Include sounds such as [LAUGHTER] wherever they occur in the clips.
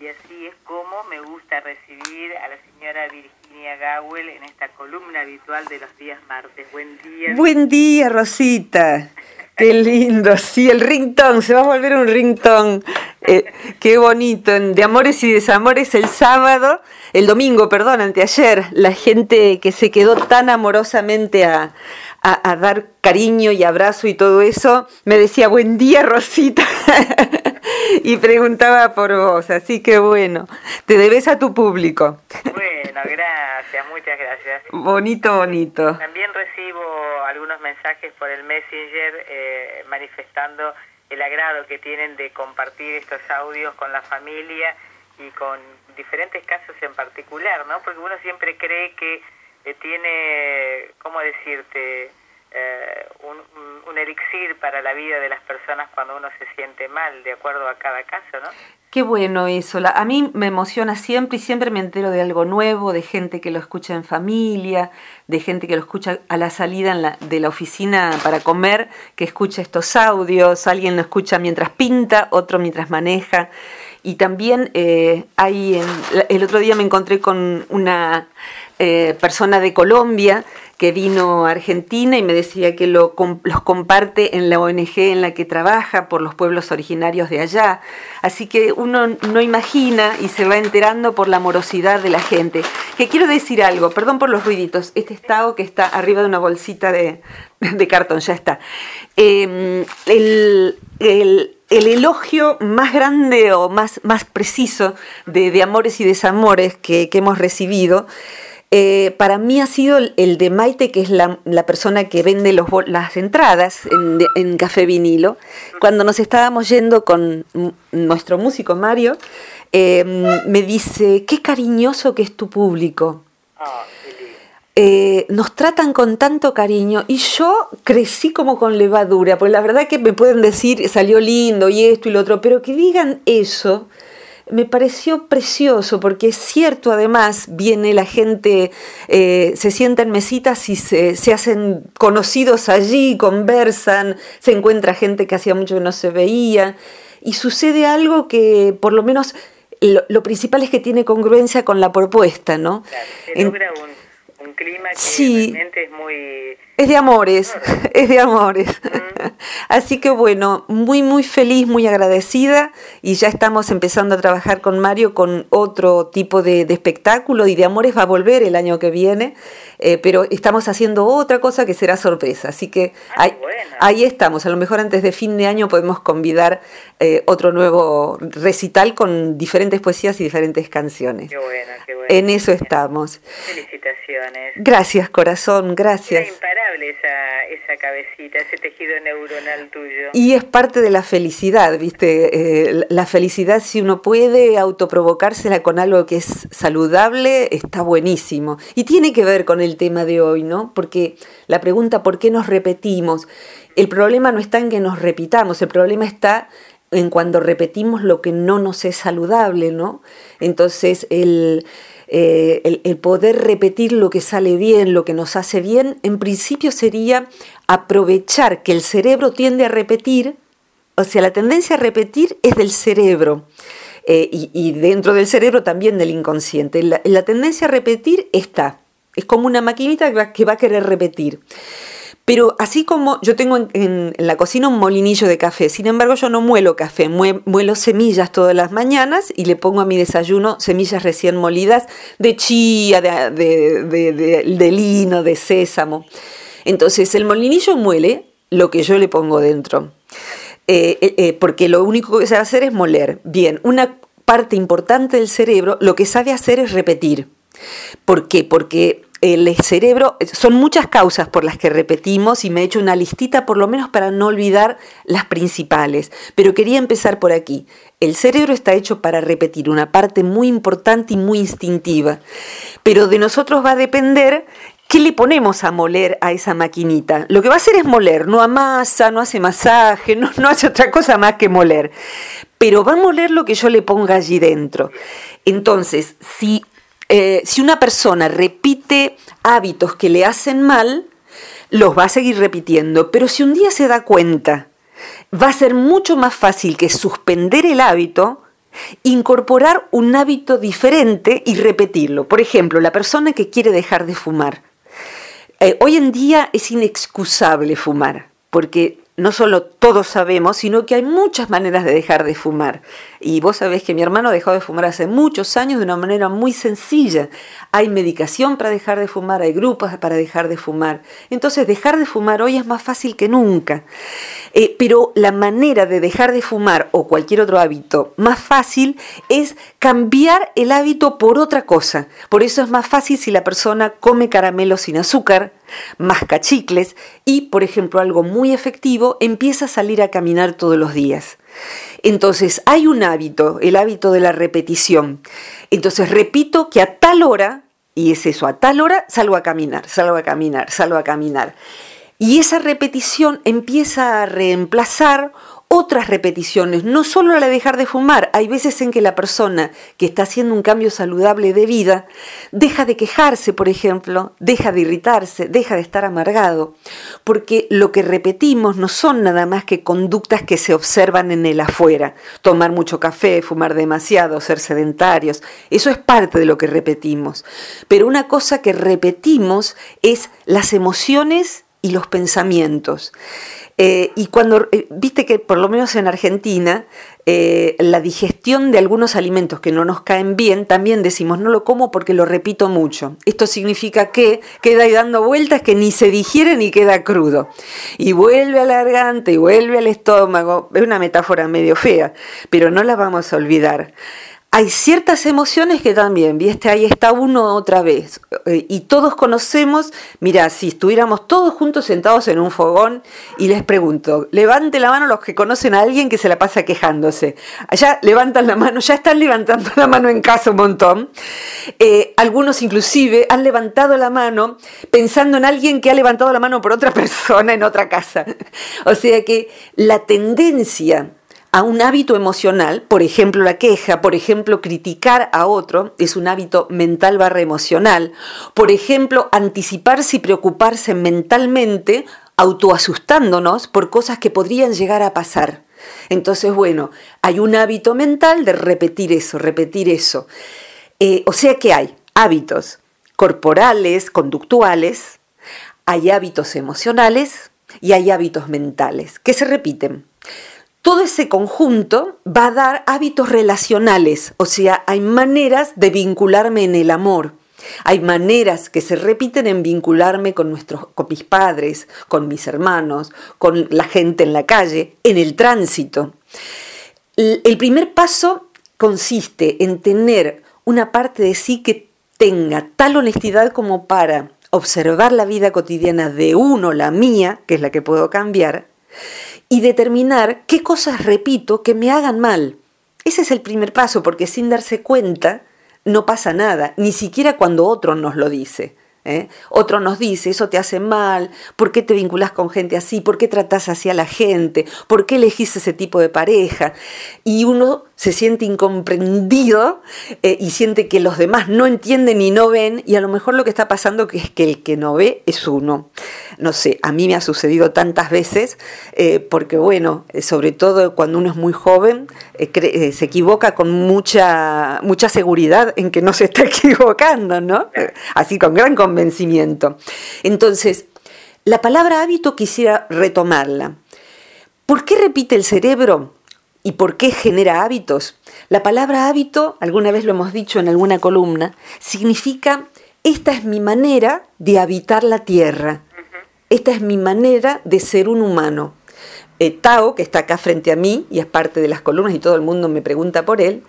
Y así es como me gusta recibir a la señora Virginia Gawel en esta columna habitual de los días martes. Buen día. Buen día, Rosita. Qué [LAUGHS] lindo, sí, el ringtone, se va a volver un ringtone. Eh, qué bonito, de amores y desamores el sábado, el domingo, perdón, anteayer, la gente que se quedó tan amorosamente a, a, dar cariño y abrazo y todo eso, me decía, buen día, Rosita, [LAUGHS] y preguntaba por vos, así que bueno, te debes a tu público. Bueno, gracias, muchas gracias. Bonito, bonito. También recibo algunos mensajes por el Messenger eh, manifestando el agrado que tienen de compartir estos audios con la familia y con diferentes casos en particular, ¿no? Porque uno siempre cree que eh, tiene, ¿cómo decirte? Eh, un, elixir para la vida de las personas cuando uno se siente mal, de acuerdo a cada caso, ¿no? Qué bueno eso. a mí me emociona siempre y siempre me entero de algo nuevo, de gente que lo escucha en familia, de gente que lo escucha a la salida en la, de la oficina para comer, que escucha estos audios, alguien lo escucha mientras pinta, otro mientras maneja. Y también eh, hay, el otro día me encontré con una eh, persona de Colombia que vino a Argentina y me decía que lo, los comparte en la ONG en la que trabaja por los pueblos originarios de allá. Así que uno no imagina y se va enterando por la amorosidad de la gente. Que quiero decir algo, perdón por los ruiditos, este estado que está arriba de una bolsita de, cartón, ya está. Em, el, elogio más grande o más, más preciso de, amores y desamores que, que hemos recibido eh, para mí ha sido el, de Maite, que es la, persona que vende los, las entradas en, Café Vinilo. Cuando nos estábamos yendo con nuestro músico Mario, eh, me dice, qué cariñoso que es tu público. Ah, eh, nos tratan con tanto cariño y yo crecí como con levadura, porque la verdad que me pueden decir salió lindo y esto y lo otro, pero que digan eso me pareció precioso porque es cierto además, viene la gente, eh, se sienta en mesitas y se, hacen conocidos allí, conversan, se encuentra gente que hacía mucho que no se veía y sucede algo que por lo menos lo, principal es que tiene congruencia con la propuesta, ¿no? se logra un, clima que realmente es muy es de amores, [LAUGHS] es de amores. Así que bueno, muy, muy feliz, muy agradecida y ya estamos empezando a trabajar con Mario con otro tipo de, espectáculo y de amores va a volver el año que viene, eh, pero estamos haciendo otra cosa que será sorpresa. Así que ah, ahí, estamos, a lo mejor antes de fin de año podemos convidar eh, otro nuevo recital con diferentes poesías y diferentes canciones. Qué bueno, qué bueno. En eso estamos. Felicitaciones. Gracias, corazón, gracias esa, esa cabecita, ese tejido neuronal tuyo. Y es parte de la felicidad, ¿viste? Eh, la felicidad, si uno puede autoprovocársela con algo que es saludable, está buenísimo. Y tiene que ver con el tema de hoy, ¿no? Porque la pregunta, ¿por qué nos repetimos? El problema no está en que nos repitamos, el problema está en cuando repetimos lo que no nos es saludable, ¿no? Entonces, el eh, el, poder repetir lo que sale bien, lo que nos hace bien, en principio sería aprovechar que el cerebro tiende a repetir, o sea, la tendencia a repetir es del cerebro. Eh, y, dentro del cerebro también del inconsciente. La, la tendencia a repetir está. Es como una maquinita que va a querer repetir. Pero así como yo tengo en, la cocina un molinillo de café, sin embargo yo no muelo café, muelo semillas todas las mañanas y le pongo a mi desayuno semillas recién molidas de chía, de, lino, de sésamo. Entonces el molinillo muele lo que yo le pongo dentro, eh, eh, eh, porque lo único que sabe hacer es moler. Bien, una parte importante del cerebro lo que sabe hacer es repetir. ¿Por qué? Porque el cerebro, son muchas causas por las que repetimos y me he hecho una listita por lo menos para no olvidar las principales, pero quería empezar por aquí. El cerebro está hecho para repetir una parte muy importante y muy instintiva, pero de nosotros va a depender ¿Qué le ponemos a moler a esa maquinita? Lo que va a hacer es moler, no amasa, no hace masaje, no, no, hace otra cosa más que moler. Pero va a moler lo que yo le ponga allí dentro. Entonces, si eh, si una persona repite hábitos que le hacen mal, los va a seguir repitiendo, pero si un día se da cuenta, va a ser mucho más fácil que suspender el hábito incorporar un hábito diferente y repetirlo. Por ejemplo, la persona que quiere dejar de fumar. Eh, hoy en día es inexcusable fumar, porque no solo todos sabemos, sino que hay muchas maneras de dejar de fumar. Y vos sabés que mi hermano dejó de fumar hace muchos años de una manera muy sencilla. Hay medicación para dejar de fumar, hay grupos para dejar de fumar. Entonces dejar de fumar hoy es más fácil que nunca. Eh, pero la manera de dejar de fumar o cualquier otro hábito más fácil es cambiar el hábito por otra cosa. Por eso es más fácil si la persona come caramelo sin azúcar, masca chicles y, por ejemplo, algo muy efectivo, empieza a salir a caminar todos los días. Entonces, hay un hábito, el hábito de la repetición. Entonces, repito que a tal hora, y es eso, a tal hora salgo a caminar, salgo a caminar, salgo a caminar. Y esa repetición empieza a reemplazar otras repeticiones, no solo la de dejar de fumar, hay veces en que la persona que está haciendo un cambio saludable de vida deja de quejarse, por ejemplo, deja de irritarse, deja de estar amargado, porque lo que repetimos no son nada más que conductas que se observan en el afuera, tomar mucho café, fumar demasiado, ser sedentarios, eso es parte de lo que repetimos, pero una cosa que repetimos es las emociones y los pensamientos. Eh, y cuando, eh, viste que por lo menos en Argentina, eh, la digestión de algunos alimentos que no nos caen bien, también decimos, no lo como porque lo repito mucho. Esto significa que queda ahí dando vueltas que ni se digiere ni queda crudo. Y vuelve al garganta y vuelve al estómago. Es una metáfora medio fea, pero no la vamos a olvidar hay ciertas emociones que también, ¿viste? Ahí está uno otra vez. Eh, y todos conocemos, mira, si estuviéramos todos juntos sentados en un fogón y les pregunto, levante la mano los que conocen a alguien que se la pasa quejándose. Allá levantan la mano, ya están levantando la mano en casa un montón. Eh, algunos inclusive han levantado la mano pensando en alguien que ha levantado la mano por otra [LAUGHS] persona en otra casa. o sea que la tendencia a un hábito emocional, por ejemplo la queja, por ejemplo criticar a otro, es un hábito mental barra emocional, por ejemplo anticiparse y preocuparse mentalmente, autoasustándonos por cosas que podrían llegar a pasar. Entonces, bueno, hay un hábito mental de repetir eso, repetir eso. Eh, o sea que hay hábitos corporales, conductuales, hay hábitos emocionales y hay hábitos mentales que se repiten todo ese conjunto va a dar hábitos relacionales, o sea, hay maneras de vincularme en el amor. Hay maneras que se repiten en vincularme con, nuestros, con mis padres, con mis hermanos, con la gente en la calle, en el tránsito. El primer paso consiste en tener una parte de sí que tenga tal honestidad como para observar la vida cotidiana de uno, la mía, que es la que puedo cambiar, y determinar qué cosas repito que me hagan mal. Ese es el primer paso, porque sin darse cuenta no pasa nada, ni siquiera cuando otro nos lo dice. ¿eh? Otro nos dice, eso te hace mal, ¿por qué te vinculas con gente así? ¿Por qué tratas así a la gente? ¿Por qué elegís ese tipo de pareja? Y uno se siente incomprendido eh, y siente que los demás no entienden y no ven, y a lo mejor lo que está pasando es que el que no ve es uno. No sé, a mí me ha sucedido tantas veces, eh, porque bueno, eh, sobre todo cuando uno es muy joven, se equivoca con mucha, mucha seguridad en que no se está [LAUGHS] equivocando, ¿no? Así con gran convencimiento. Entonces, la palabra hábito quisiera retomarla. ¿Por qué repite el cerebro? ¿Y por qué genera hábitos? La palabra hábito, alguna vez lo hemos dicho en alguna columna, significa esta es mi manera de habitar la tierra. Esta es mi manera de ser un humano. Eh, Tao, que está acá frente a mí y es parte de las columnas y todo el mundo me pregunta por él,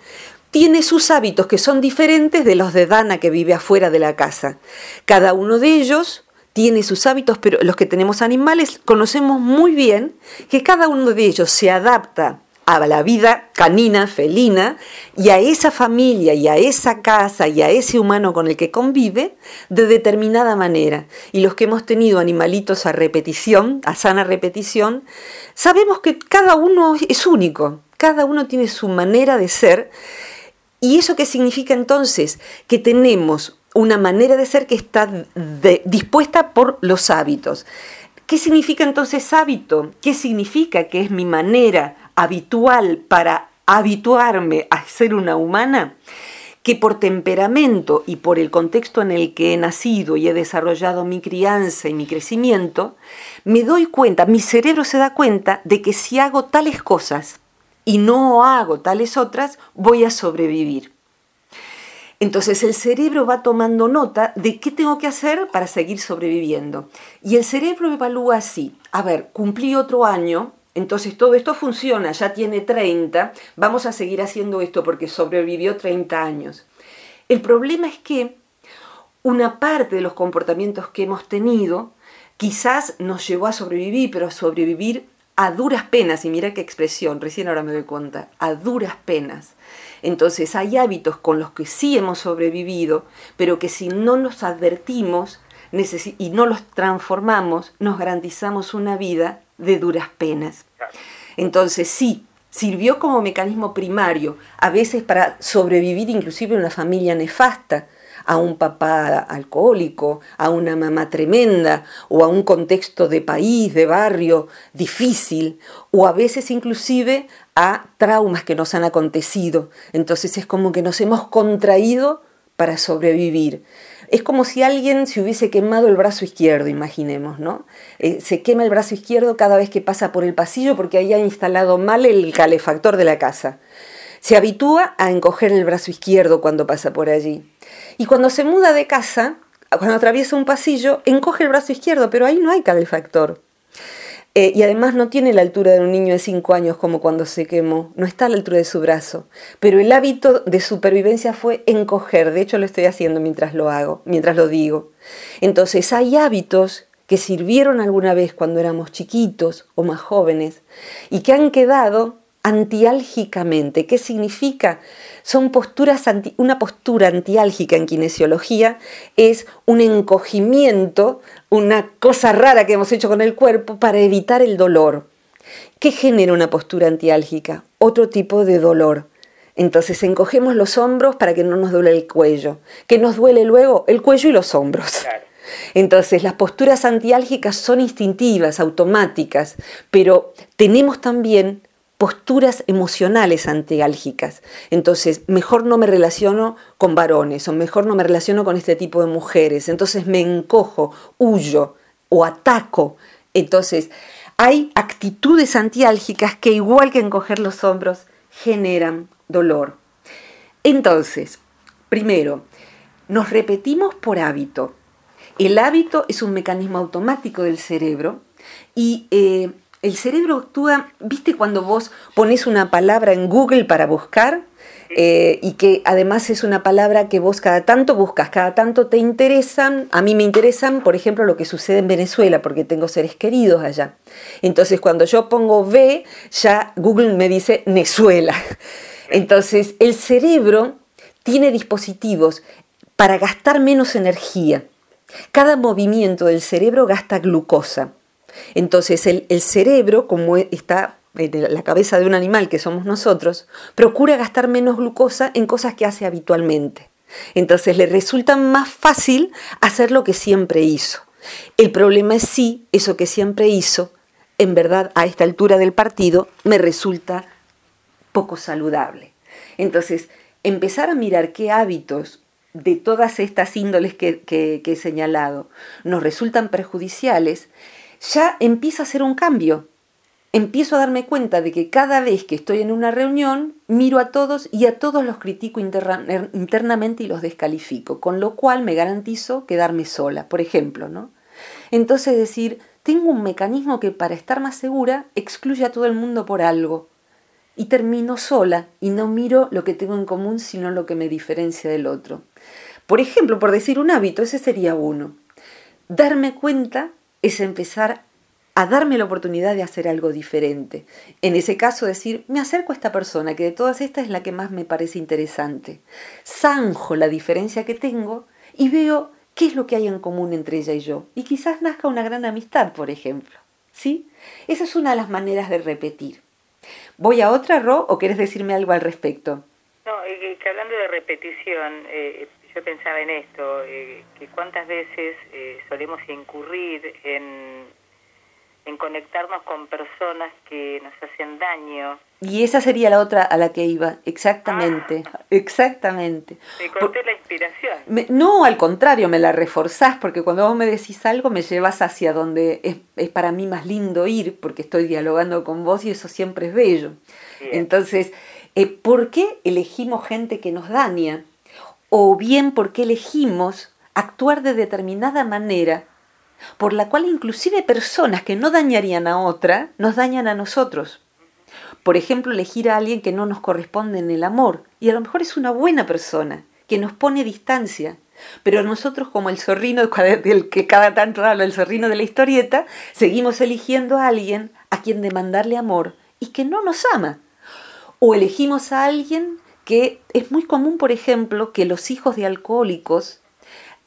tiene sus hábitos que son diferentes de los de Dana que vive afuera de la casa. Cada uno de ellos tiene sus hábitos, pero los que tenemos animales conocemos muy bien que cada uno de ellos se adapta a la vida canina, felina, y a esa familia, y a esa casa, y a ese humano con el que convive, de determinada manera. Y los que hemos tenido animalitos a repetición, a sana repetición, sabemos que cada uno es único, cada uno tiene su manera de ser. ¿Y eso qué significa entonces? Que tenemos una manera de ser que está dispuesta por los hábitos. ¿Qué significa entonces hábito? ¿Qué significa que es mi manera habitual para habituarme a ser una humana que por temperamento y por el contexto en el que he nacido y he desarrollado mi crianza y mi crecimiento, me doy cuenta, mi cerebro se da cuenta de que si hago tales cosas y no hago tales otras, voy a sobrevivir. Entonces el cerebro va tomando nota de qué tengo que hacer para seguir sobreviviendo. Y el cerebro evalúa así, a ver, cumplí otro año, entonces todo esto funciona, ya tiene 30, vamos a seguir haciendo esto porque sobrevivió 30 años. El problema es que una parte de los comportamientos que hemos tenido quizás nos llevó a sobrevivir, pero a sobrevivir a duras penas, y mira qué expresión, recién ahora me doy cuenta, a duras penas. Entonces hay hábitos con los que sí hemos sobrevivido, pero que si no los advertimos y no los transformamos, nos garantizamos una vida de duras penas. Entonces sí, sirvió como mecanismo primario, a veces para sobrevivir inclusive en una familia nefasta, a un papá alcohólico, a una mamá tremenda, o a un contexto de país, de barrio difícil, o a veces inclusive a traumas que nos han acontecido. Entonces es como que nos hemos contraído para sobrevivir. Es como si alguien se hubiese quemado el brazo izquierdo, imaginemos, ¿no? Eh, se quema el brazo izquierdo cada vez que pasa por el pasillo porque ahí ha instalado mal el calefactor de la casa. Se habitúa a encoger el brazo izquierdo cuando pasa por allí. Y cuando se muda de casa, cuando atraviesa un pasillo, encoge el brazo izquierdo, pero ahí no hay calefactor. Eh, y además no tiene la altura de un niño de 5 años como cuando se quemó, no está a la altura de su brazo. Pero el hábito de supervivencia fue encoger, de hecho lo estoy haciendo mientras lo hago, mientras lo digo. Entonces hay hábitos que sirvieron alguna vez cuando éramos chiquitos o más jóvenes y que han quedado antiálgicamente. ¿Qué significa? Son posturas una postura antiálgica en kinesiología es un encogimiento, una cosa rara que hemos hecho con el cuerpo para evitar el dolor. ¿Qué genera una postura antiálgica? Otro tipo de dolor. Entonces encogemos los hombros para que no nos duele el cuello. ¿Qué nos duele luego? El cuello y los hombros. Entonces las posturas antiálgicas son instintivas, automáticas, pero tenemos también posturas emocionales antiálgicas. Entonces, mejor no me relaciono con varones o mejor no me relaciono con este tipo de mujeres. Entonces me encojo, huyo o ataco. Entonces, hay actitudes antiálgicas que igual que encoger los hombros generan dolor. Entonces, primero, nos repetimos por hábito. El hábito es un mecanismo automático del cerebro y eh, el cerebro actúa, viste cuando vos pones una palabra en Google para buscar eh, y que además es una palabra que vos cada tanto buscas, cada tanto te interesan, a mí me interesan, por ejemplo, lo que sucede en Venezuela, porque tengo seres queridos allá. Entonces cuando yo pongo V, ya Google me dice Venezuela. Entonces el cerebro tiene dispositivos para gastar menos energía. Cada movimiento del cerebro gasta glucosa. Entonces el, cerebro, como está en la cabeza de un animal que somos nosotros, procura gastar menos glucosa en cosas que hace habitualmente. Entonces le resulta más fácil hacer lo que siempre hizo. El problema es si eso que siempre hizo, en verdad a esta altura del partido, me resulta poco saludable. Entonces, empezar a mirar qué hábitos de todas estas índoles que he señalado nos resultan perjudiciales ya empieza a ser un cambio. Empiezo a darme cuenta de que cada vez que estoy en una reunión, miro a todos y a todos los critico internamente y los descalifico, con lo cual me garantizo quedarme sola, por ejemplo, ¿no? Entonces decir, tengo un mecanismo que para estar más segura excluye a todo el mundo por algo. Y termino sola y no miro lo que tengo en común, sino lo que me diferencia del otro. Por ejemplo, por decir un hábito, ese sería uno. Darme cuenta es empezar a darme la oportunidad de hacer algo diferente. En ese caso decir, me acerco a esta persona, que de todas estas es la que más me parece interesante. Zanjo la diferencia que tengo y veo qué es lo que hay en común entre ella y yo. Y quizás nazca una gran amistad, por ejemplo. ¿Sí? Esa es una de las maneras de repetir. ¿Voy a otra, Ro, o quieres decirme algo al respecto? No, eh, que hablando de repetición, eh, yo pensaba en esto, eh, que cuántas veces eh, solemos incurrir en, en conectarnos con personas que nos hacen daño. Y esa sería la otra a la que iba, exactamente, ah. exactamente. Me corté la inspiración. no, al contrario, me la reforzás, porque cuando vos me decís algo me llevas hacia donde es, es para mí más lindo ir, porque estoy dialogando con vos y eso siempre es bello. Entonces, eh, ¿por qué elegimos gente que nos daña? O bien, ¿por qué elegimos actuar de determinada manera por la cual inclusive personas que no dañarían a otra nos dañan a nosotros. Por ejemplo, elegir a alguien que no nos corresponde en el amor y a lo mejor es una buena persona que nos pone distancia. Pero nosotros, como el zorrino [LAUGHS] del que cada tanto habla, el zorrino de la historieta, seguimos eligiendo a alguien a quien demandarle amor y que no nos ama. O elegimos a alguien que es muy común, por ejemplo, que los hijos de alcohólicos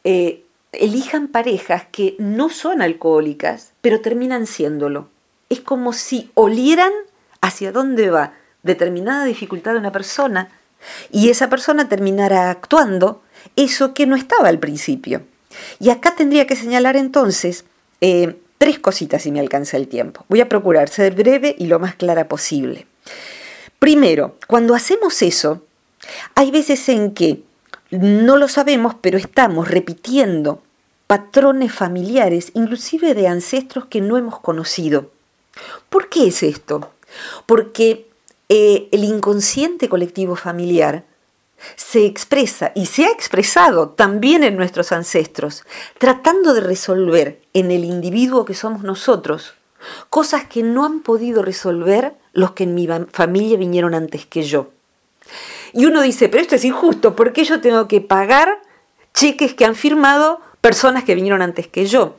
eh, elijan parejas que no son alcohólicas, pero terminan siéndolo. Es como si olieran hacia dónde va determinada dificultad de una persona y esa persona terminara actuando eso que no estaba al principio. Y acá tendría que señalar entonces eh, tres cositas si me alcanza el tiempo. Voy a procurar ser breve y lo más clara posible. Primero, cuando hacemos eso, hay veces en que no lo sabemos, pero estamos repitiendo patrones familiares, inclusive de ancestros que no hemos conocido. ¿Por qué es esto? Porque eh, el inconsciente colectivo familiar se expresa y se ha expresado también en nuestros ancestros, tratando de resolver en el individuo que somos nosotros cosas que no han podido resolver los que en mi familia vinieron antes que yo. Y uno dice, pero esto es injusto, ¿por qué yo tengo que pagar cheques que han firmado personas que vinieron antes que yo?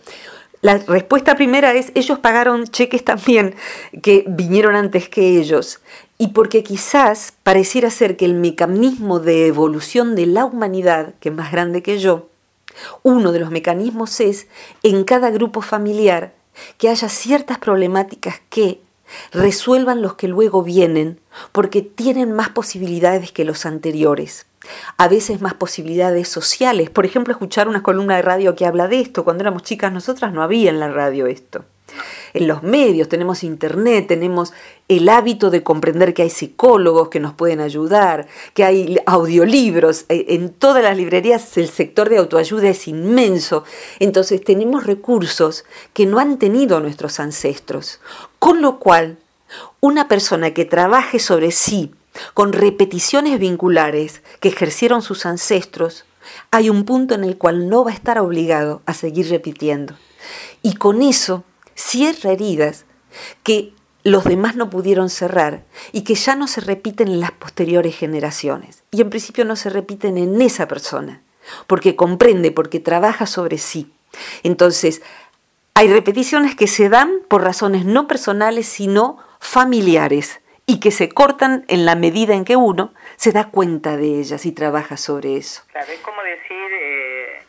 La respuesta primera es, ellos pagaron cheques también que vinieron antes que ellos. Y porque quizás pareciera ser que el mecanismo de evolución de la humanidad, que es más grande que yo, uno de los mecanismos es en cada grupo familiar que haya ciertas problemáticas que resuelvan los que luego vienen, porque tienen más posibilidades que los anteriores. A veces más posibilidades sociales. Por ejemplo, escuchar una columna de radio que habla de esto. Cuando éramos chicas nosotras no había en la radio esto en los medios, tenemos internet, tenemos el hábito de comprender que hay psicólogos que nos pueden ayudar, que hay audiolibros, eh, en todas las librerías el sector de autoayuda es inmenso, entonces tenemos recursos que no han tenido nuestros ancestros, con lo cual una persona que trabaje sobre sí con repeticiones vinculares que ejercieron sus ancestros, hay un punto en el cual no va a estar obligado a seguir repitiendo. Y con eso cierra heridas que los demás no pudieron cerrar y que ya no se repiten en las posteriores generaciones. Y en principio no se repiten en esa persona, porque comprende, porque trabaja sobre sí. Entonces, hay repeticiones que se dan por razones no personales, sino familiares, y que se cortan en la medida en que uno se da cuenta de ellas y trabaja sobre eso. Es como decir, eh,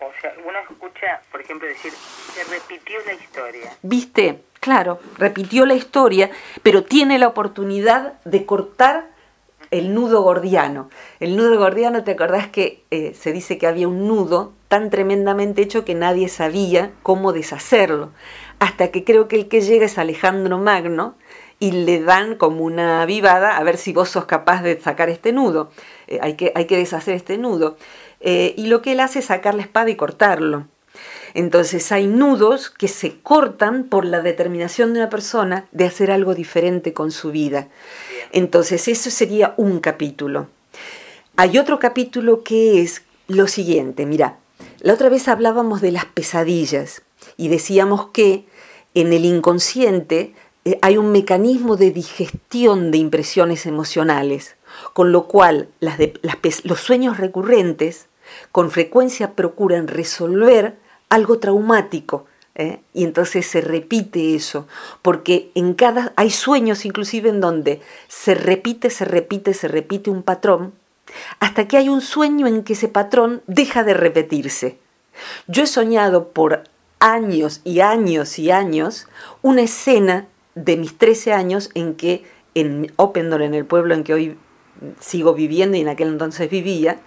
o sea, uno escucha, por ejemplo, decir, se repitió la historia. ¿Viste? Claro, repitió la historia, pero tiene la oportunidad de cortar el nudo gordiano. El nudo gordiano, ¿te acordás que eh, se dice que había un nudo tan tremendamente hecho que nadie sabía cómo deshacerlo? Hasta que creo que el que llega es Alejandro Magno y le dan como una vivada a ver si vos sos capaz de sacar este nudo. Eh, hay, que, hay que deshacer este nudo. Eh, y lo que él hace es sacar la espada y cortarlo. Entonces hay nudos que se cortan por la determinación de una persona de hacer algo diferente con su vida. Entonces eso sería un capítulo. Hay otro capítulo que es lo siguiente, mira, la otra vez hablábamos de las pesadillas y decíamos que en el inconsciente eh, hay un mecanismo de digestión de impresiones emocionales, con lo cual los sueños recurrentes con frecuencia procuran resolver algo traumático. ¿eh? Y entonces se repite eso, porque en cada hay sueños inclusive en donde se repite, se repite, se repite un patrón, hasta que hay un sueño en que ese patrón deja de repetirse. Yo he soñado por años y años y años una escena de mis 13 años en que en Opendor, en el pueblo en que hoy sigo viviendo y en aquel entonces vivía,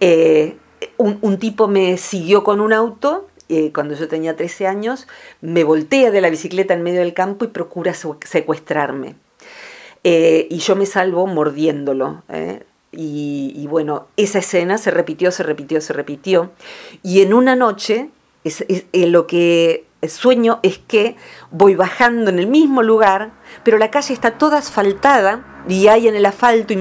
eh, un, tipo me siguió con un auto eh, cuando yo tenía 13 años, me voltea de la bicicleta en medio del campo y procura secuestrarme. Eh, y yo me salvo mordiéndolo. Y, bueno, esa escena se repitió, se repitió, se repitió. Y en una noche, es, lo que sueño es que voy bajando en el mismo lugar, pero la calle está toda asfaltada y hay en el asfalto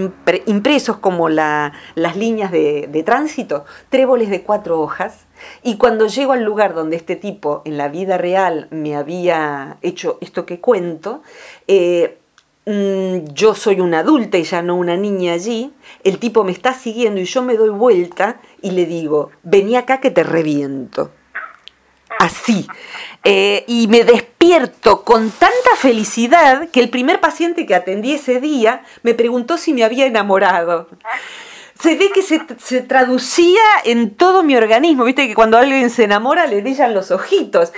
impresos como las líneas de, de, tránsito, tréboles de cuatro hojas. Y cuando llego al lugar donde este tipo en la vida real me había hecho esto que cuento, eh, mm, yo soy una adulta y ya no una niña allí, el tipo me está siguiendo y yo me doy vuelta y le digo, vení acá que te reviento. Así. Eh, y me despierto con tanta felicidad que el primer paciente que atendí ese día me preguntó si me había enamorado. Se ve que se, traducía en todo mi organismo, viste que cuando alguien se enamora le brillan los ojitos.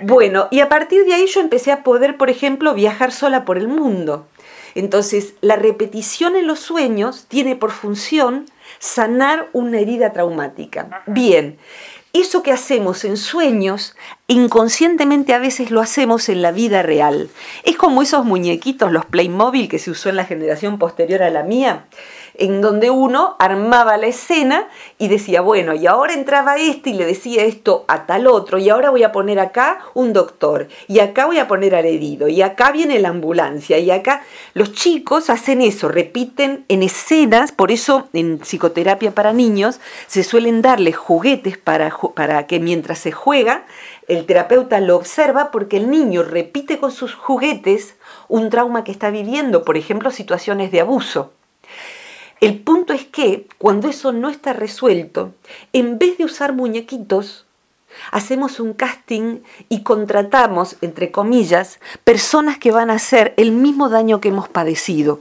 Bueno, y a partir de ahí yo empecé a poder, por ejemplo, viajar sola por el mundo. Entonces, la repetición en los sueños tiene por función sanar una herida traumática. Bien, eso que hacemos en sueños, inconscientemente a veces lo hacemos en la vida real. Es como esos muñequitos, los Playmobil que se usó en la generación posterior a la mía, en donde uno armaba la escena y decía, bueno, y ahora entraba este y le decía esto a tal otro, y ahora voy a poner acá un doctor, y acá voy a poner al herido, y acá viene la ambulancia, y acá los chicos hacen eso, repiten en escenas, por eso en psicoterapia para niños se suelen darles juguetes para, para que mientras se juega, el terapeuta lo observa porque el niño repite con sus juguetes un trauma que está viviendo, por ejemplo, situaciones de abuso. El punto es que cuando eso no está resuelto, en vez de usar muñequitos, hacemos un casting y contratamos, entre comillas, personas que van a hacer el mismo daño que hemos padecido.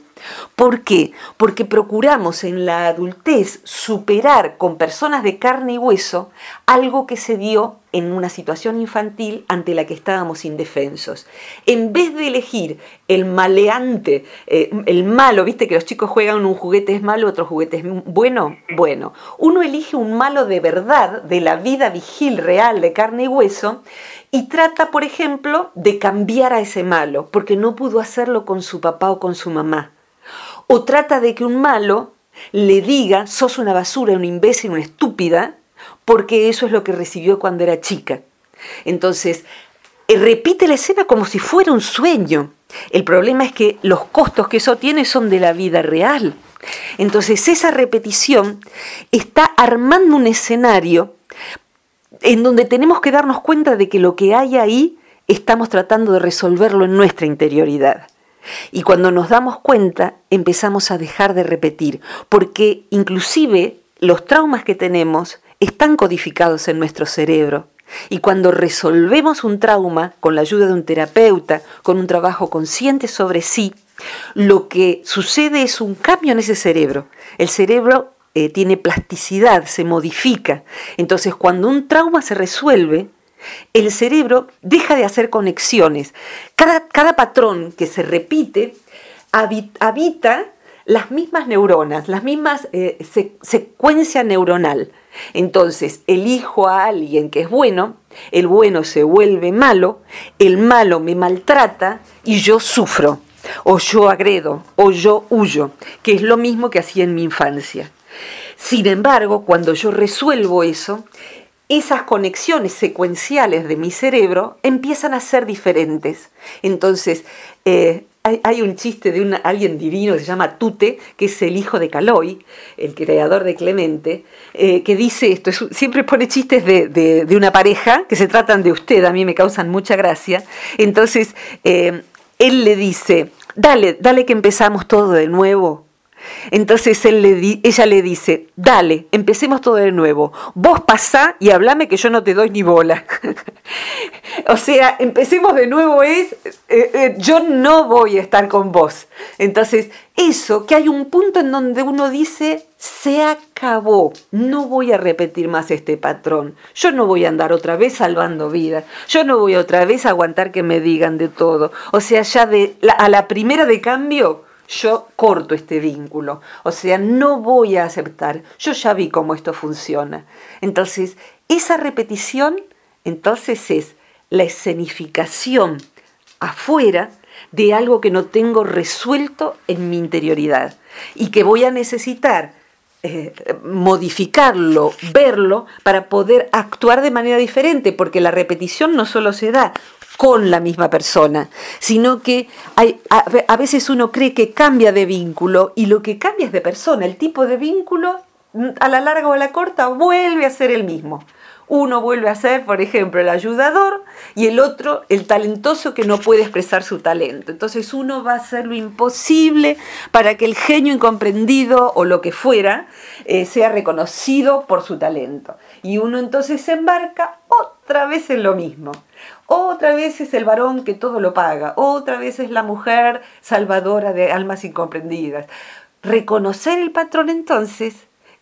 ¿Por qué? Porque procuramos en la adultez superar con personas de carne y hueso algo que se dio en una situación infantil ante la que estábamos indefensos. En vez de elegir el maleante, eh, el malo, viste que los chicos juegan un juguete es malo, otro juguete es bueno, bueno, uno elige un malo de verdad, de la vida vigil real de carne y hueso, y trata, por ejemplo, de cambiar a ese malo, porque no pudo hacerlo con su papá o con su mamá o trata de que un malo le diga, sos una basura, un imbécil, una estúpida, porque eso es lo que recibió cuando era chica. Entonces, eh, repite la escena como si fuera un sueño. El problema es que los costos que eso tiene son de la vida real. Entonces, esa repetición está armando un escenario en donde tenemos que darnos cuenta de que lo que hay ahí estamos tratando de resolverlo en nuestra interioridad. Y cuando nos damos cuenta, empezamos a dejar de repetir, porque inclusive los traumas que tenemos están codificados en nuestro cerebro. Y cuando resolvemos un trauma con la ayuda de un terapeuta, con un trabajo consciente sobre sí, lo que sucede es un cambio en ese cerebro. El cerebro eh, tiene plasticidad, se modifica. Entonces, cuando un trauma se resuelve, el cerebro deja de hacer conexiones. Cada, patrón que se repite habita las mismas neuronas, las mismas eh, secuencia neuronal. Entonces, elijo a alguien que es bueno, el bueno se vuelve malo, el malo me maltrata y yo sufro, o yo agredo, o yo huyo, que es lo mismo que hacía en mi infancia. Sin embargo, cuando yo resuelvo eso, esas conexiones secuenciales de mi cerebro empiezan a ser diferentes. Entonces, eh, hay, un chiste de alguien divino que se llama Tute, que es el hijo de Caloi, el creador de Clemente, eh, que dice esto, siempre pone chistes de, una pareja que se tratan de usted, a mí me causan mucha gracia. Entonces, eh, él le dice, dale, dale que empezamos todo de nuevo. Entonces ella le dice, dale, empecemos todo de nuevo. Vos pasá y hablame que yo no te doy ni bola. [LAUGHS] o sea, empecemos de nuevo es, eh, eh, yo no voy a estar con vos. Entonces, eso, que hay un punto en donde uno dice, se acabó, no voy a repetir más este patrón, yo no voy a andar otra vez salvando vidas, yo no voy otra vez a aguantar que me digan de todo. O sea, ya de a la primera de cambio, yo corto este vínculo. O sea, no voy a aceptar. Yo ya vi cómo esto funciona. Entonces, esa repetición entonces es la escenificación afuera de algo que no tengo resuelto en mi interioridad y que voy a necesitar eh, modificarlo, verlo, para poder actuar de manera diferente, porque la repetición no solo se da con la misma persona, sino que a, veces uno cree que cambia de vínculo y lo que cambia es de persona, el tipo de vínculo a la larga o a la corta vuelve a ser el mismo uno vuelve a ser, por ejemplo, el ayudador y el otro el talentoso que no puede expresar su talento. Entonces uno va a hacer lo imposible para que el genio incomprendido o lo que fuera eh, sea reconocido por su talento. Y uno entonces se embarca otra vez en lo mismo. Otra vez es el varón que todo lo paga. Otra vez es la mujer salvadora de almas incomprendidas. Reconocer el patrón entonces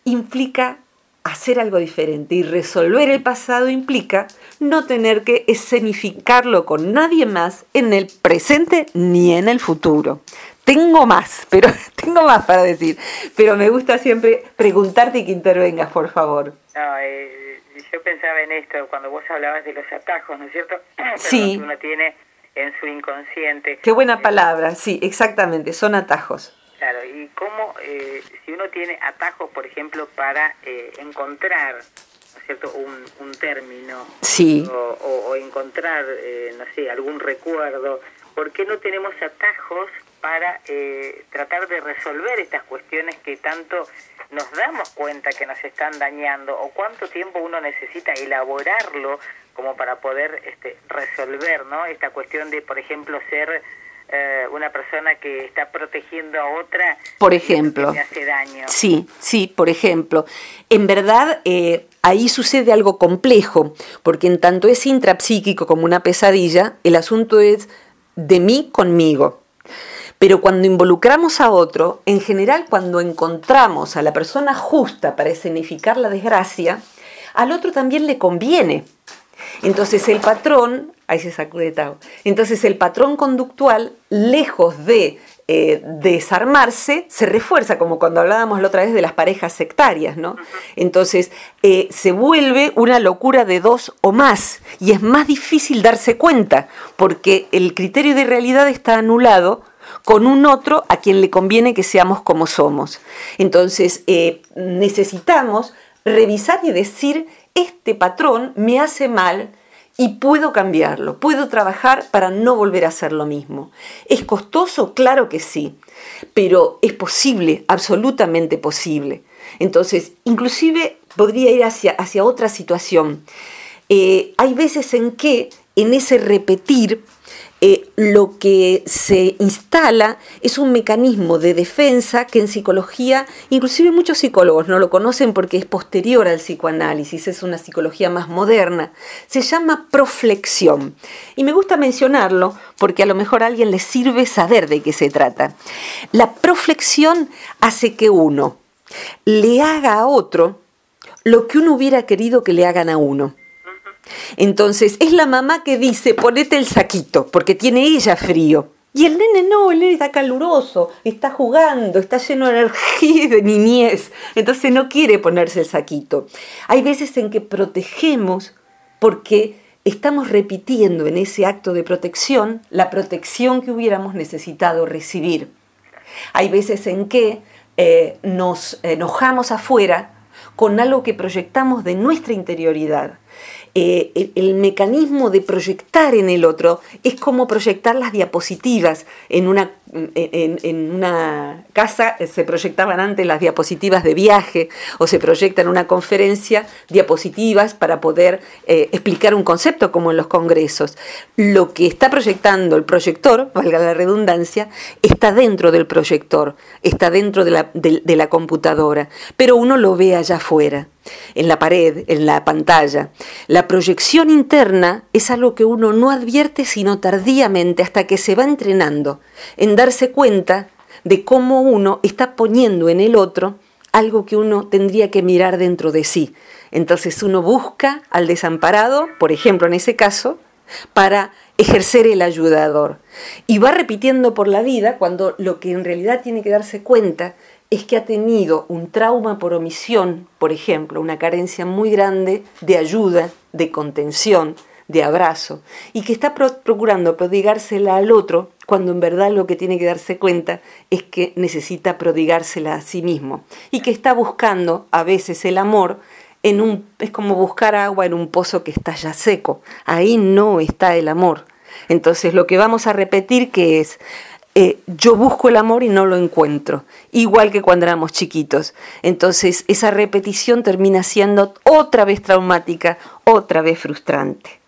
implica hacer algo diferente y resolver el pasado implica no tener que escenificarlo con nadie más en el presente ni en el futuro. Tengo más, [LAUGHS] pero tengo más para decir, pero me gusta siempre preguntarte y que intervengas, por favor. Eh, yo pensaba en esto cuando vos hablabas de los atajos, ¿no es cierto? [CLEARS THROAT] sí. Que uno tiene en su inconsciente. Qué buena palabra, sí, exactamente, son atajos. Claro, y cómo, eh, si uno tiene atajos, por ejemplo, para eh, encontrar, ¿no es cierto?, un, un término. Sí. O, o, encontrar, eh, no sé, algún recuerdo. ¿Por qué no tenemos atajos para tratar de resolver estas cuestiones que tanto nos damos cuenta que nos están dañando? ¿O cuánto tiempo uno necesita elaborarlo como para poder este, resolver, ¿no? Esta cuestión de, por ejemplo, ser eh, una persona que está protegiendo a otra por ejemplo que hace daño sí sí por ejemplo en verdad eh, ahí sucede algo complejo porque en tanto es intrapsíquico como una pesadilla el asunto es de mí conmigo pero cuando involucramos a otro, en general cuando encontramos a la persona justa para escenificar la desgracia, al otro también le conviene. Entonces el patrón, ahí se sacude entonces el patrón conductual, lejos de eh, desarmarse, se refuerza, como cuando hablábamos la otra vez de las parejas sectarias, ¿no? Entonces eh, se vuelve una locura de dos o más y es más difícil darse cuenta porque el criterio de realidad está anulado con un otro a quien le conviene que seamos como somos. Entonces eh, necesitamos revisar y decir este patrón me hace mal y puedo cambiarlo, puedo trabajar para no volver a hacer lo mismo. ¿Es costoso? Claro que sí, pero es posible, absolutamente posible. Entonces, inclusive podría ir hacia, hacia otra situación. Eh, hay veces en que en ese repetir eh, lo que se instala es un mecanismo de defensa que en psicología, inclusive muchos psicólogos no lo conocen porque es posterior al psicoanálisis, es una psicología más moderna, se llama proflexión. Y me gusta mencionarlo porque a lo mejor a alguien le sirve saber de qué se trata. La proflexión hace que uno le haga a otro lo que uno hubiera querido que le hagan a uno. Entonces es la mamá que dice, ponete el saquito, porque tiene ella frío. Y el nene no, el nene está caluroso, está jugando, está lleno de energía y de niñez, entonces no quiere ponerse el saquito. Hay veces en que protegemos porque estamos repitiendo en ese acto de protección la protección que hubiéramos necesitado recibir. Hay veces en que eh, nos enojamos afuera con algo que proyectamos de nuestra interioridad. Eh, el, mecanismo de proyectar en el otro es como proyectar las diapositivas. En una, en, una casa eh, se proyectaban antes las diapositivas de viaje o se proyectan en una conferencia diapositivas para poder eh, explicar un concepto como en los congresos. Lo que está proyectando el proyector, valga la redundancia, está dentro del proyector, está dentro de la, de la computadora, pero uno lo ve allá afuera en la pared, en la pantalla. La proyección interna es algo que uno no advierte sino tardíamente hasta que se va entrenando en darse cuenta de cómo uno está poniendo en el otro algo que uno tendría que mirar dentro de sí. Entonces uno busca al desamparado, por ejemplo en ese caso, para ejercer el ayudador. Y va repitiendo por la vida cuando lo que en realidad tiene que darse cuenta es que ha tenido un trauma por omisión, por ejemplo, una carencia muy grande de ayuda de contención, de abrazo, y que está procurando prodigársela al otro cuando en verdad lo que tiene que darse cuenta es que necesita prodigársela a sí mismo y que está buscando a veces el amor en un es como buscar agua en un pozo que está ya seco. Ahí no está el amor. Entonces lo que vamos a repetir que es eh, yo busco el amor y no lo encuentro, igual que cuando éramos chiquitos. Entonces esa repetición termina siendo otra vez traumática, otra vez frustrante.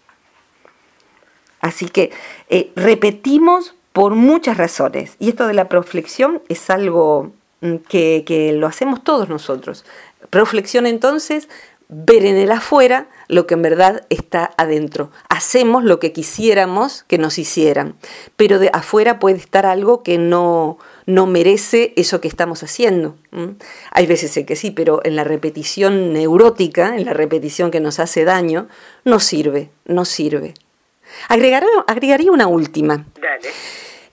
Así que eh, repetimos por muchas razones. Y esto de la proflexión es algo mm, que, que lo hacemos todos nosotros. Proflexión entonces, ver en el afuera lo que en verdad está adentro. Hacemos lo que quisiéramos que nos hicieran, pero de afuera puede estar algo que no, no merece eso que estamos haciendo. Hay veces en que sí, pero en la repetición neurótica, en la repetición que nos hace daño, no sirve, no sirve. agregaría una última.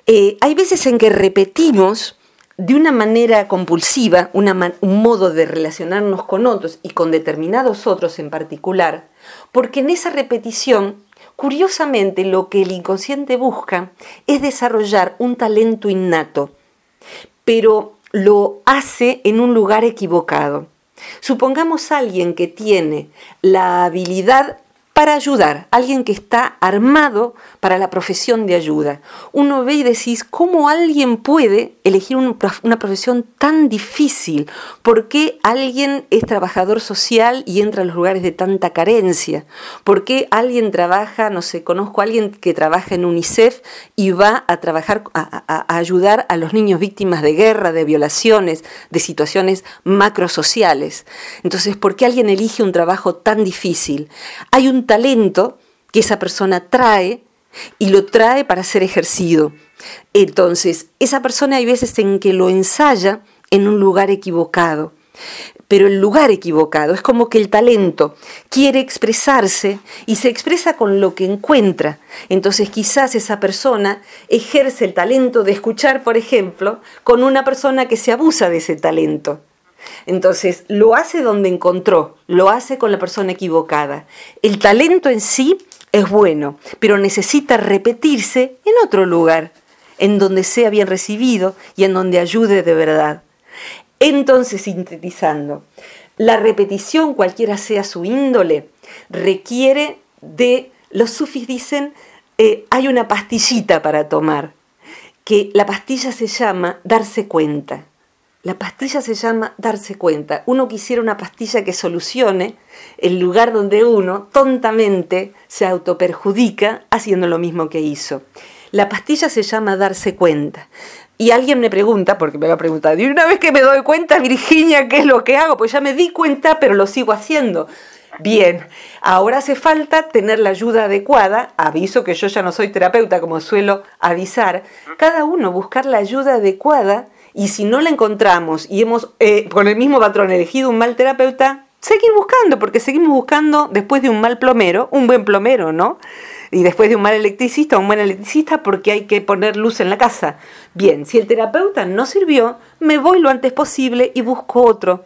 Eh, hay veces en que repetimos de una manera compulsiva, un modo de relacionarnos con otros y con determinados otros en particular, porque en esa repetición, curiosamente, lo que el inconsciente busca es desarrollar un talento innato, pero lo hace en un lugar equivocado. Supongamos a alguien que tiene la habilidad para ayudar, alguien que está armado para la profesión de ayuda. Uno ve y decís, ¿cómo alguien puede elegir una profesión tan difícil? ¿Por qué alguien es trabajador social y entra a los lugares de tanta carencia? ¿Por qué alguien trabaja, no sé, conozco a alguien que trabaja en UNICEF y va a trabajar, a, a ayudar a los niños víctimas de guerra, de violaciones, de situaciones macrosociales? Entonces, ¿por qué alguien elige un trabajo tan difícil? Hay un talento que esa persona trae y lo trae para ser ejercido. Entonces, esa persona hay veces en que lo ensaya en un lugar equivocado. Pero el lugar equivocado es como que el talento quiere expresarse y se expresa con lo que encuentra. Entonces quizás esa persona ejerce el talento de escuchar, por ejemplo, con una persona que se abusa de ese talento. Entonces, lo hace donde encontró, lo hace con la persona equivocada. El talento en sí es bueno, pero necesita repetirse en otro lugar, en donde sea bien recibido y en donde ayude de verdad. Entonces, sintetizando, la repetición, cualquiera sea su índole, requiere de, los sufis dicen, eh, hay una pastillita para tomar, que la pastilla se llama darse cuenta. La pastilla se llama darse cuenta. Uno quisiera una pastilla que solucione el lugar donde uno tontamente se autoperjudica haciendo lo mismo que hizo. La pastilla se llama darse cuenta. Y alguien me pregunta, porque me lo ha preguntado, y una vez que me doy cuenta, Virginia, ¿qué es lo que hago? Pues ya me di cuenta, pero lo sigo haciendo. Bien, ahora hace falta tener la ayuda adecuada, aviso que yo ya no soy terapeuta como suelo avisar, cada uno buscar la ayuda adecuada y si no la encontramos y hemos, eh, con el mismo patrón, elegido un mal terapeuta, seguir buscando, porque seguimos buscando después de un mal plomero, un buen plomero, ¿no? Y después de un mal electricista, un buen electricista, porque hay que poner luz en la casa. Bien, si el terapeuta no sirvió, me voy lo antes posible y busco otro,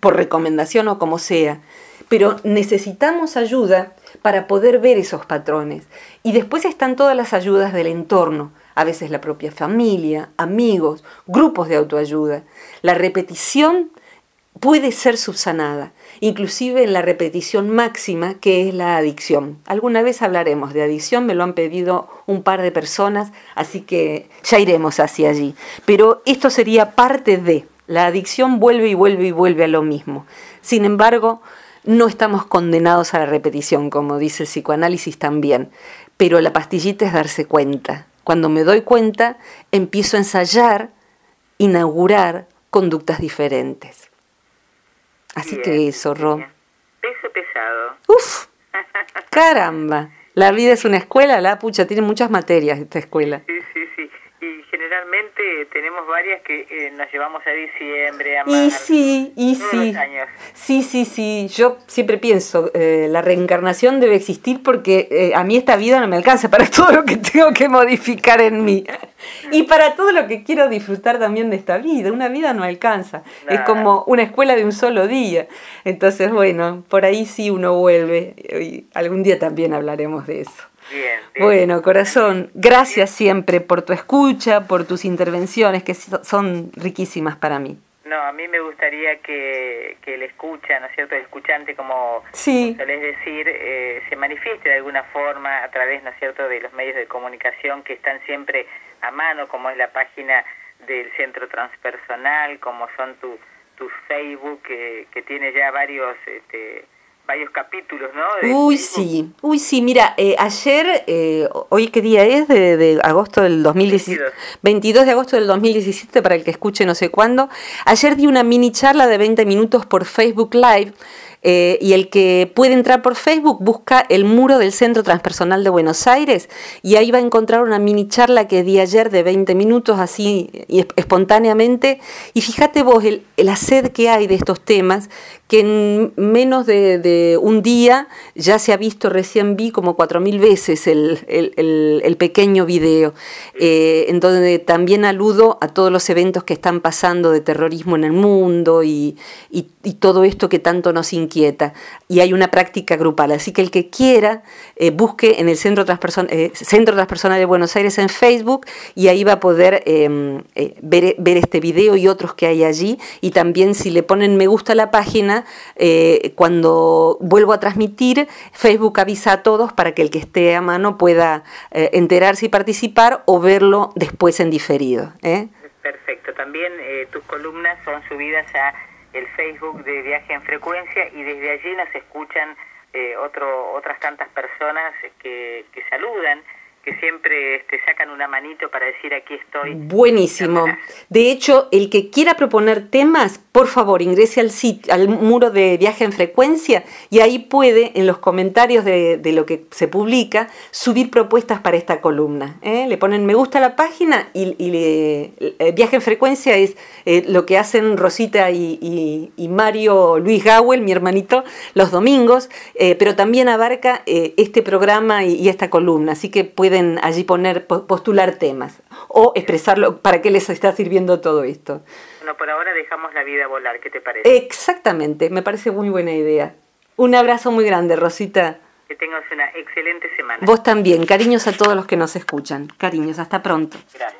por recomendación o como sea. Pero necesitamos ayuda para poder ver esos patrones. Y después están todas las ayudas del entorno a veces la propia familia, amigos, grupos de autoayuda. La repetición puede ser subsanada, inclusive en la repetición máxima que es la adicción. Alguna vez hablaremos de adicción, me lo han pedido un par de personas, así que ya iremos hacia allí. Pero esto sería parte de, la adicción vuelve y vuelve y vuelve a lo mismo. Sin embargo, no estamos condenados a la repetición, como dice el psicoanálisis también, pero la pastillita es darse cuenta, cuando me doy cuenta, empiezo a ensayar, inaugurar conductas diferentes. Así que eso, Ro. Peso pesado. Uf, caramba. La vida es una escuela, la pucha, tiene muchas materias esta escuela. Sí, sí, tenemos varias que eh, nos llevamos a diciembre, a marzo. Y sí, y sí. Sí, sí, sí. Yo siempre pienso, eh, la reencarnación debe existir porque eh, a mí esta vida no me alcanza para [LAUGHS] todo lo que tengo que modificar en mí. Y para todo lo que quiero disfrutar también de esta vida. Una vida no alcanza. Es como una escuela de un solo día. Entonces, bueno, por ahí sí uno vuelve. Y algún día también hablaremos de eso. Bueno, corazón, gracias siempre por tu escucha, por tus intervenciones, que son riquísimas para mí. No, a mí me gustaría que, que el escucha, ¿no es cierto?, el escuchante, como sí. solés decir, eh, se manifieste de alguna forma a través, ¿no es cierto?, de los medios de comunicación que están siempre a mano, como es la página del Centro Transpersonal, como son tu, tu Facebook, que, que tiene ya varios... Este, varios capítulos, ¿no? uy, sí, uy, sí, mira, eh, ayer, eh, hoy qué día es, de, agosto del 2017, 22. de agosto del 2017, para el que escuche no sé cuándo, ayer di una mini charla de 20 minutos por Facebook Live eh, y el que puede entrar por Facebook busca el muro del Centro Transpersonal de Buenos Aires y ahí va a encontrar una mini charla que di ayer de 20 minutos así espontáneamente. Y fíjate vos el, la sed que hay de estos temas, que en menos de, un día ya se ha visto, recién vi como cuatro mil veces el, pequeño video, eh, en donde también aludo a todos los eventos que están pasando de terrorismo en el mundo y, y todo esto que tanto nos inquieta. Y hay una práctica grupal. Así que el que quiera, eh, busque en el Centro, eh, Centro Transpersonal de Buenos Aires en Facebook y ahí va a poder em, eh, ver, ver, este video y otros que hay allí. Y también si le ponen me gusta a la página, cuando vuelvo a transmitir, Facebook avisa a todos para que el que esté a mano pueda enterarse y participar o verlo después en diferido. Perfecto. También tus columnas son subidas a el Facebook de Viaje en Frecuencia y desde allí nos escuchan eh, otro, otras tantas personas que, que saludan que siempre este, sacan una manito para decir aquí estoy. Buenísimo. De hecho, el que quiera proponer temas, por favor, ingrese al sitio, al muro de viaje en frecuencia y ahí puede, en los comentarios de, lo que se publica, subir propuestas para esta columna. ¿eh? Le ponen me gusta a la página y, eh, viaje en frecuencia es eh, lo que hacen Rosita y, Mario Luis Gawel, mi hermanito, los domingos, pero también abarca este programa y, y esta columna. Así que puede pueden allí poner, postular temas o expresarlo para qué les está sirviendo todo esto. Bueno, por ahora dejamos la vida volar, ¿qué te parece? Exactamente, me parece muy buena idea. Un abrazo muy grande, Rosita. Que tengas una excelente semana. Vos también, cariños a todos los que nos escuchan. Cariños, hasta pronto. Gracias.